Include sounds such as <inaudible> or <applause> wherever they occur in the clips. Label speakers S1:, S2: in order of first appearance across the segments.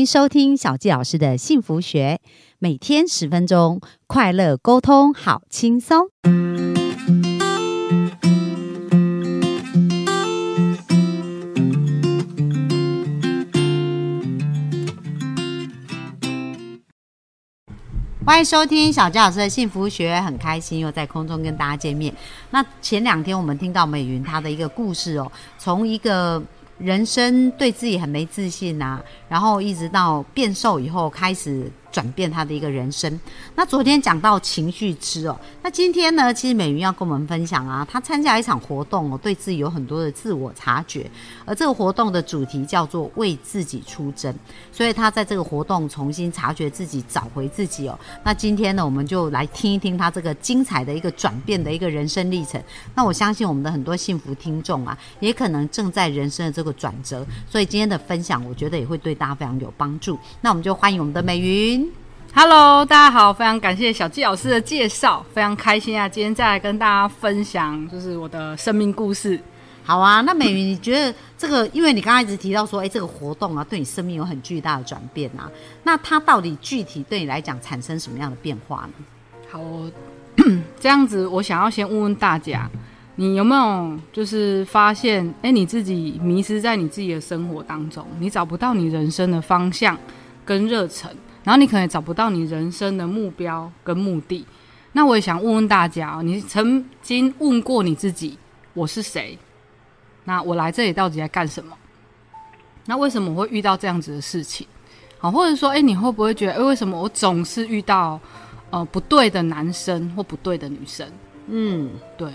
S1: 迎收听小纪老师的幸福学，每天十分钟，快乐沟通，好轻松。欢迎收听小纪老师的幸福学，很开心又在空中跟大家见面。那前两天我们听到美云她的一个故事哦，从一个人生对自己很没自信呐、然后一直到变瘦以后开始转变他的一个人生。那昨天讲到情绪吃哦，那今天呢，其实美云要跟我们分享啊，她参加一场活动哦，对自己有很多的自我察觉，而这个活动的主题叫做为自己出征，所以她在这个活动重新察觉自己，找回自己哦。那今天呢，我们就来听一听她这个精彩的一个转变的一个人生历程。那我相信我们的很多幸福听众啊，也可能正在人生的这个转折，所以今天的分享，我觉得也会对大家非常有帮助。那我们就欢迎我们的美云。
S2: Hello，大家好，非常感谢小纪老师的介绍，非常开心啊！今天再来跟大家分享，就是我的生命故事。
S1: 好啊，那美云，你觉得这个，因为你刚才一直提到说，哎，这个活动啊，对你生命有很巨大的转变啊，那它到底具体对你来讲产生什么样的变化呢？
S2: 好，这样子，我想要先问问大家，你有没有就是发现，哎、你自己迷失在你自己的生活当中，你找不到你人生的方向跟热忱，然后你可能也找不到你人生的目标跟目的。那我也想问问大家哦，你曾经问过你自己，我是谁？那我来这里到底在干什么？那为什么我会遇到这样子的事情？好，或者说，哎、你会不会觉得，哎、为什么我总是遇到呃不对的男生或不对的女生？
S1: 嗯，
S2: 对，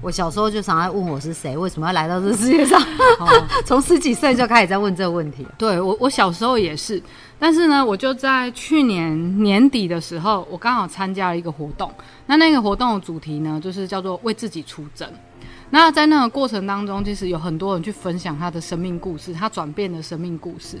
S1: 我小时候就常在问我是谁，为什么要来到这世界上？
S2: 哦，<laughs>
S1: 从十几岁就开始在问这个问题了。
S2: 对我我小时候也是，但是呢，我就在去年年底的时候，我刚好参加了一个活动。那那个活动的主题呢，就是叫做为自己出征。那在那个过程当中，其实有很多人去分享他的生命故事，他转变的生命故事。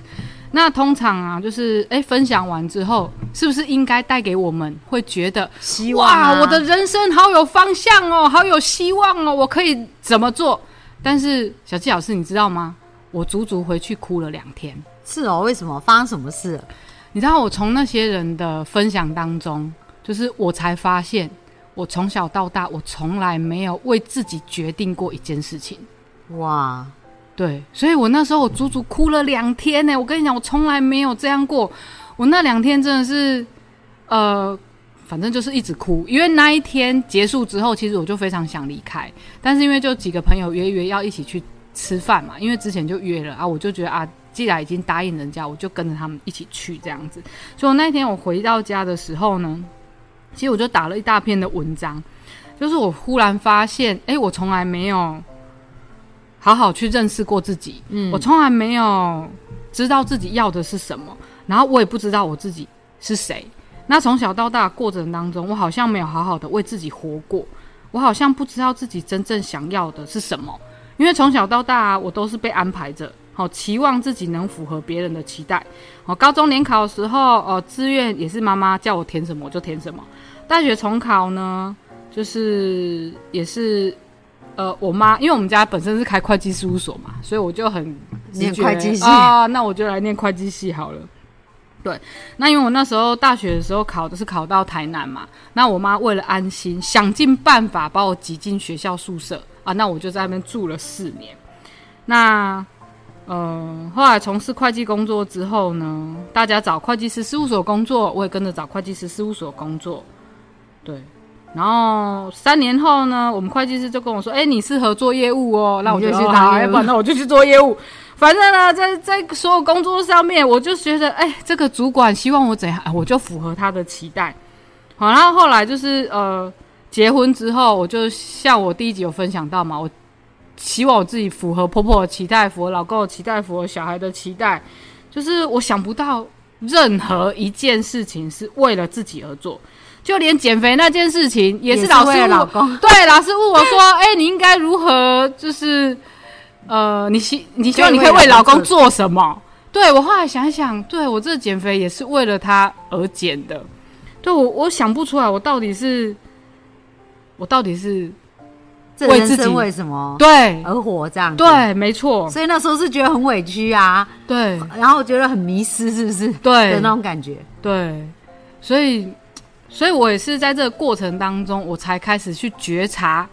S2: 那通常啊，就是哎，分享完之后，是不是应该带给我们会觉得
S1: 希望、啊、
S2: 哇，我的人生好有方向哦，好有希望哦，我可以怎么做？但是小纪老师，你知道吗？我足足回去哭了两天。
S1: 是哦，为什么发生什么事？
S2: 你知道，我从那些人的分享当中，就是我才发现，我从小到大，我从来没有为自己决定过一件事情。
S1: 哇，
S2: 对，所以我那时候我足足哭了两天呢。我跟你讲，我从来没有这样过。我那两天真的是，呃，反正就是一直哭。因为那一天结束之后，其实我就非常想离开，但是因为就几个朋友约约要一起去吃饭嘛，因为之前就约了啊，我就觉得啊，既然已经答应人家，我就跟着他们一起去这样子。所以我那天我回到家的时候呢，其实我就打了一大篇的文章，就是我忽然发现，哎、我从来没有。好好去认识过自己，
S1: 嗯
S2: 我从来没有知道自己要的是什么，然后我也不知道我自己是谁。那从小到大过程当中，我好像没有好好的为自己活过，我好像不知道自己真正想要的是什么。因为从小到大、啊，我都是被安排着，好期望自己能符合别人的期待。好，高中联考的时候，呃，志愿也是妈妈叫我填什么我就填什么。大学重考呢，就是也是呃，我妈因为我们家本身是开会计事务所嘛，所以我就很
S1: 念会计系
S2: 啊，那我就来念会计系好了。对，那因为我那时候大学的时候考的是考到台南嘛，那我妈为了安心，想尽办法把我挤进学校宿舍啊，那我就在那边住了四年。那呃，后来从事会计工作之后呢，大家找会计师事务所工作，我也跟着找会计师事务所工作。对，然后三年后呢，我们会计师就跟我说：“哎、你适合做业务哦。”那我就
S1: 去
S2: 去
S1: 当业务
S2: 要不然那我就去做业务。<laughs> 反正呢，在在所有工作上面，我就觉得，哎、这个主管希望我怎样，哎我就符合他的期待。好，然后后来就是呃，结婚之后，我就像我第一集有分享到嘛，我希望我自己符合婆婆的期待，符合老公的期待，符合小孩的期待。就是我想不到任何一件事情是为了自己而做，就连减肥那件事情也是老师问我
S1: 老公
S2: 对，老师问我说：“ <laughs> 哎、你应该如何？就是呃，你希你希望你可以为老公做什么？”对我后来想一想，对我这减肥也是为了他而减的。对我，我想不出来，我到底是，我到底是
S1: 这
S2: 为自己
S1: 为什么
S2: 对
S1: 而活这样子？，
S2: 对，没错，
S1: 所以那时候是觉得很委屈啊，
S2: 对
S1: 然后觉得很迷失，是不是？
S2: 对
S1: 的那种感觉。
S2: 对，所以，所以我也是在这个过程当中，我才开始去觉察，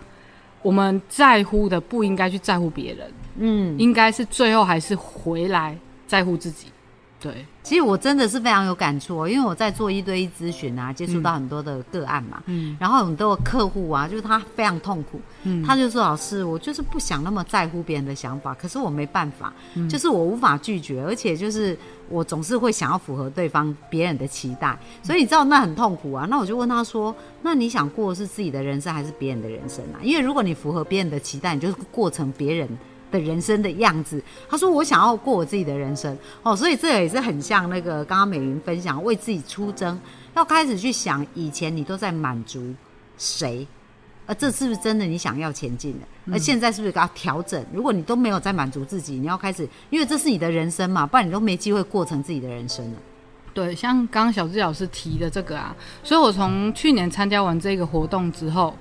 S2: 我们在乎的不应该去在乎别人，
S1: 嗯，
S2: 应该是最后还是回来在乎自己。对，
S1: 其实我真的是非常有感触、哦，因为我在做一对一咨询啊，接触到很多的个案嘛，
S2: 嗯
S1: 然后很多客户啊，就是他非常痛苦，
S2: 嗯
S1: 他就说：“老师，我就是不想那么在乎别人的想法，可是我没办法，
S2: 嗯
S1: 就是我无法拒绝，而且就是我总是会想要符合对方别人的期待，所以你知道那很痛苦啊。那我就问他说：那你想过的是自己的人生还是别人的人生啊？因为如果你符合别人的期待，你就是过成别人。”的人生的样子，他说我想要过我自己的人生哦，所以这也是很像那个刚刚美云分享，为自己出征，要开始去想以前你都在满足谁，而这是不是真的你想要前进的？而现在是不是要调整？如果你都没有在满足自己，你要开始，因为这是你的人生嘛，不然你都没机会过成自己的人生了。
S2: 对，像刚刚小智老师提的这个啊，所以我从去年参加完这个活动之后，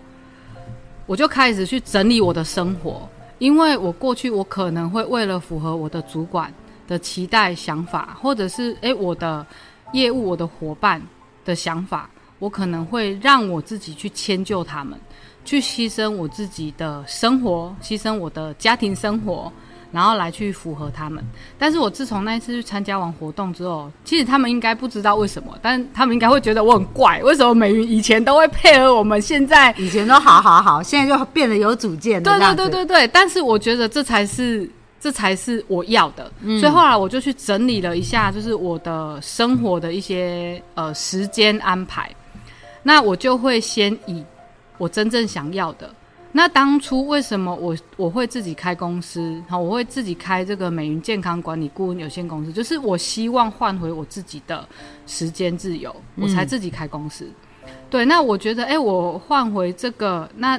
S2: 我就开始去整理我的生活，因为我过去我可能会为了符合我的主管的期待想法，或者是诶我的业务我的伙伴的想法，我可能会让我自己去迁就他们，去牺牲我自己的生活，牺牲我的家庭生活。然后来去符合他们，但是我自从那一次去参加完活动之后，其实他们应该不知道为什么，但他们应该会觉得我很怪，为什么美云以前都会配合我们，现在
S1: 以前都好好好，现在就变得有主见了。
S2: 对对对对对，但是我觉得这才是这才是我要的，所以后来我就去整理了一下，就是我的生活的一些呃时间安排，那我就会先以我真正想要的。那当初为什么我我会自己开公司？好，我会自己开这个美云健康管理顾问有限公司，就是我希望换回我自己的时间自由，我才自己开公司。对，那我觉得，哎、我换回这个，那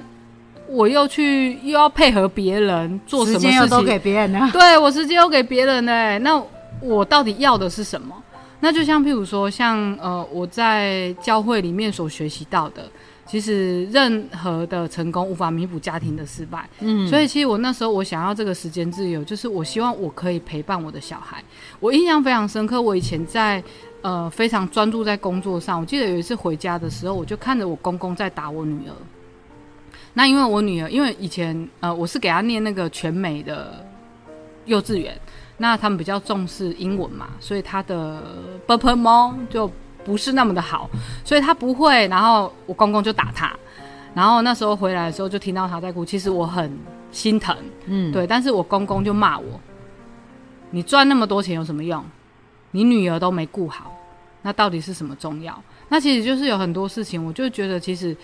S2: 我又去又要配合别人做什么事情？
S1: 间又都给别人了。<laughs>
S2: 对我时间又给别人呢、那我到底要的是什么？那就像譬如说，像呃我在教会里面所学习到的，其实任何的成功无法弥补家庭的失败。
S1: 嗯，
S2: 所以其实我那时候我想要这个时间自由，就是我希望我可以陪伴我的小孩。我印象非常深刻，我以前在呃非常专注在工作上，我记得有一次回家的时候，我就看着我公公在打我女儿。那因为我女儿，因为以前呃我是给她念那个全美的幼稚园，那他们比较重视英文嘛，所以她的 b u r p l e 猫就不是那么的好，所以他不会，然后我公公就打他。然后那时候回来的时候就听到他在哭，其实我很心疼，
S1: 嗯，
S2: 对，但是我公公就骂我：“你赚那么多钱有什么用？你女儿都没顾好，那到底是什么重要？”那其实就是有很多事情，我就觉得其实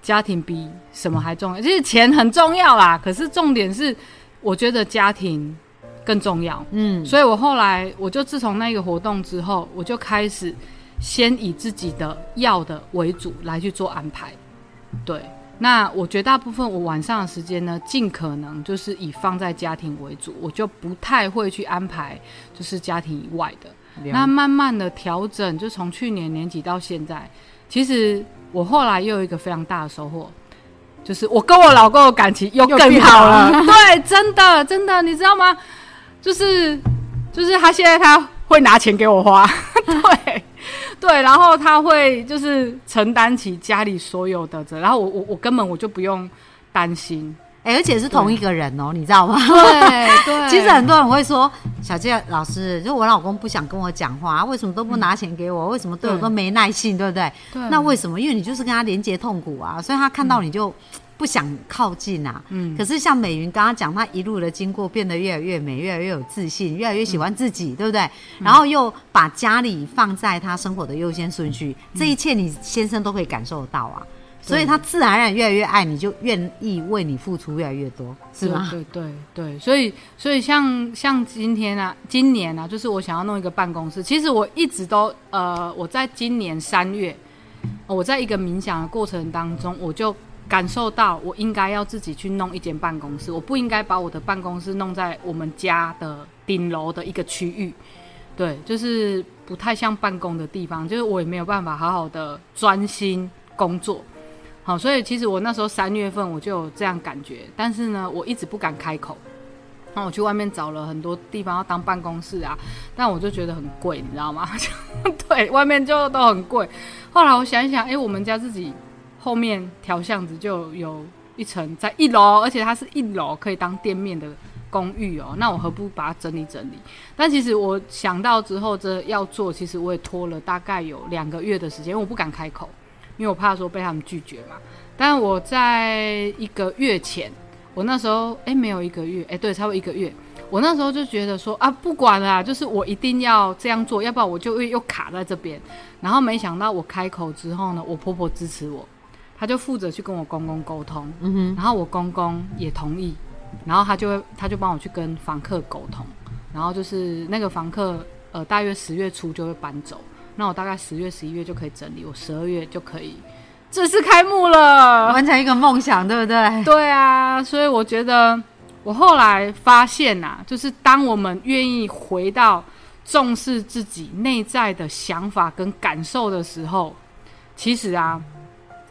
S2: 家庭比什么还重要。其实钱很重要啦，可是重点是，我觉得家庭更重要。
S1: 嗯，
S2: 所以我后来，我就自从那个活动之后，我就开始先以自己的要的为主来去做安排。对，那我绝大部分我晚上的时间呢，尽可能就是以放在家庭为主，我就不太会去安排就是家庭以外的。那慢慢的调整，就从去年年底到现在，其实我后来又有一个非常大的收获，就是我跟我老公的感情又更
S1: 好。
S2: 了 <laughs> 对，真的真的，你知道吗？就是就是他现在他会拿钱给我花，<laughs> 对对，然后他会就是承担起家里所有的责，然后我我我根本我就不用担心。
S1: 哎、而且是同一个人哦，你知道吗？
S2: 对对
S1: 其实很多人会说，小杰老师，就我老公不想跟我讲话，为什么都不拿钱给我？为什么对我都没耐性，对不对？
S2: 对
S1: 那为什么？因为你就是跟他连接痛苦啊，所以他看到你就不想靠近啊。
S2: 嗯
S1: 可是像美云刚刚讲，她一路的经过，变得越来越美，越来越有自信，越来越喜欢自己，对不对？然后又把家里放在她生活的优先顺序，这一切你先生都可以感受得到啊。所以他自然而然越来越爱你，就愿意为你付出越来越多，是吗？
S2: 对对对对，所以所以像像今天啊，今年啊，就是我想要弄一个办公室。其实我一直都呃，我在今年三月，呃我在一个冥想的过程当中，我就感受到我应该要自己去弄一间办公室，我不应该把我的办公室弄在我们家的顶楼的一个区域。对，就是不太像办公的地方，就是我也没有办法好好的专心工作。好，所以其实我那时候三月份我就有这样感觉，但是呢，我一直不敢开口。那我去外面找了很多地方要当办公室啊，但我就觉得很贵，你知道吗？<laughs> 对，外面就都很贵。后来我想一想，哎，我们家自己后面条巷子就有一层在一楼，而且它是一楼可以当店面的公寓哦。那我何不把它整理整理？但其实我想到之后这要做，其实我也拖了大概有两个月的时间，因为我不敢开口，因为我怕说被他们拒绝嘛。但我在一个月前。我那时候哎，没有一个月，哎，对，差不多一个月。我那时候就觉得说啊，不管了，就是我一定要这样做，要不然我就会又卡在这边。然后没想到我开口之后呢，我婆婆支持我，她就负责去跟我公公沟通，嗯哼，然后我公公也同意，然后他就会他就帮我去跟房客沟通，然后就是那个房客呃，大约十月初就会搬走，那我大概十月十一月就可以整理，我十二月就可以。正式开幕了，
S1: 完成一个梦想，对不对？
S2: 对啊，所以我觉得我后来发现呐，就是当我们愿意回到重视自己内在的想法跟感受的时候，其实啊，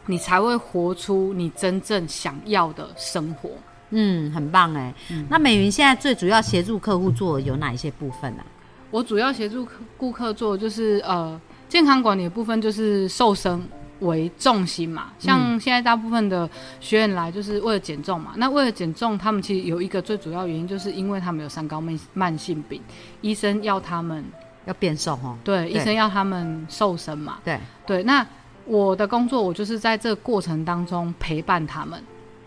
S2: 你才会活出你真正想要的生活。
S1: 嗯，很棒哎。那美云现在最主要协助客户做有哪一些部分呢？
S2: 我主要协助顾客做就是呃健康管理的部分，就是瘦身。为重心嘛，像现在大部分的学员来就是为了减重嘛。那为了减重，他们其实有一个最主要原因，就是因为他们有三高慢慢性病，医生要他们
S1: 要变瘦哦。
S2: 对，医生要他们瘦身嘛。
S1: 对
S2: 对，那我的工作，我就是在这个过程当中陪伴他们。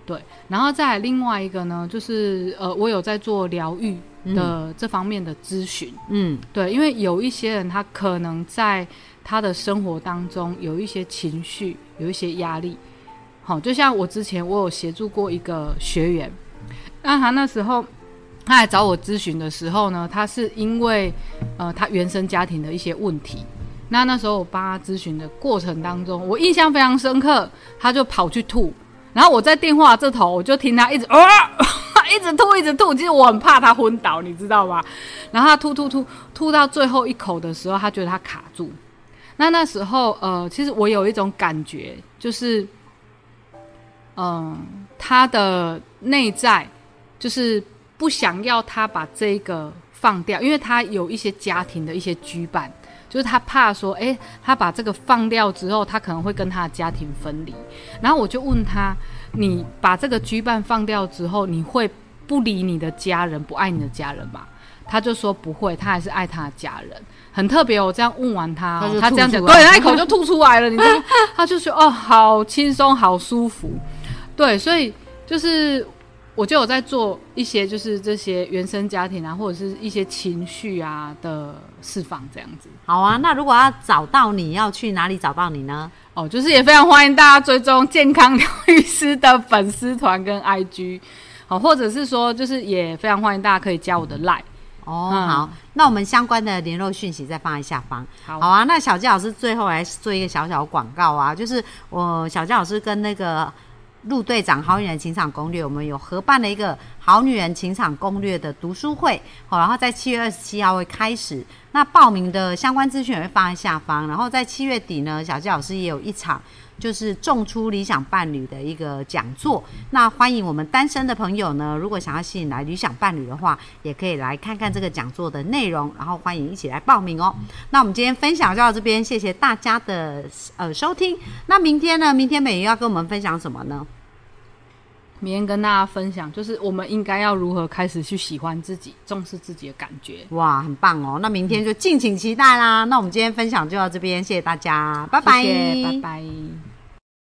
S2: 对，然后再另外一个呢，就是呃，我有在做疗愈的这方面的咨询。嗯，对，因为有一些人他可能在。他的生活当中有一些情绪，有一些压力，好，就像我之前我有协助过一个学员，那他那时候他来找我咨询的时候呢，他是因为呃他原生家庭的一些问题，那那时候我帮他咨询的过程当中，我印象非常深刻，他就跑去吐，然后我在电话这头我就听他一直啊一直吐一直吐，其实我很怕他昏倒，你知道吗？然后他吐吐吐吐到最后一口的时候，他觉得他卡住。那那时候，呃，其实我有一种感觉，就是，嗯，他的内在就是不想要他把这个放掉，因为他有一些家庭的一些羁绊，就是他怕说，哎，他把这个放掉之后，他可能会跟他的家庭分离。然后我就问他，你把这个羁绊放掉之后，你会不理你的家人，不爱你的家人吗？他就说不会，他还是爱他的家人。很特别，我这样问完他，他这样讲，对，他一口就吐出来了，你知道？<laughs> 他就说哦，好轻松，好舒服，对，所以就是我就有在做一些，就是这些原生家庭啊，或者是一些情绪啊的释放，这样子。
S1: 好啊，那如果要找到你要去哪里找到你呢？
S2: 哦，就是也非常欢迎大家追踪健康疗愈师的粉丝团跟 IG，好，或者是说，就是也非常欢迎大家可以加我的 Line。
S1: 哦，好，那我们相关的联络讯息再放在下方。
S2: 好，
S1: 好啊。那小纪老师最后来做一个小小广告啊，就是我小纪老师跟那个陆队长《好女人情场攻略》，我们有合办的一个《好女人情场攻略》的读书会，好，然后在七月二十七号会开始。那报名的相关资讯也会放在下方。然后在七月底呢，小纪老师也有一场。就是种出理想伴侣的一个讲座，那欢迎我们单身的朋友呢，如果想要吸引来理想伴侣的话，也可以来看看这个讲座的内容，然后欢迎一起来报名哦。那我们今天分享就到这边，谢谢大家的呃收听。那明天呢？明天美云要跟我们分享什么呢？
S2: 明天跟大家分享，就是我们应该要如何开始去喜欢自己，重视自己的感觉。
S1: 哇，很棒哦！那明天就敬请期待啦。那我们今天分享就到这边，谢谢大家，拜拜，
S2: 拜拜。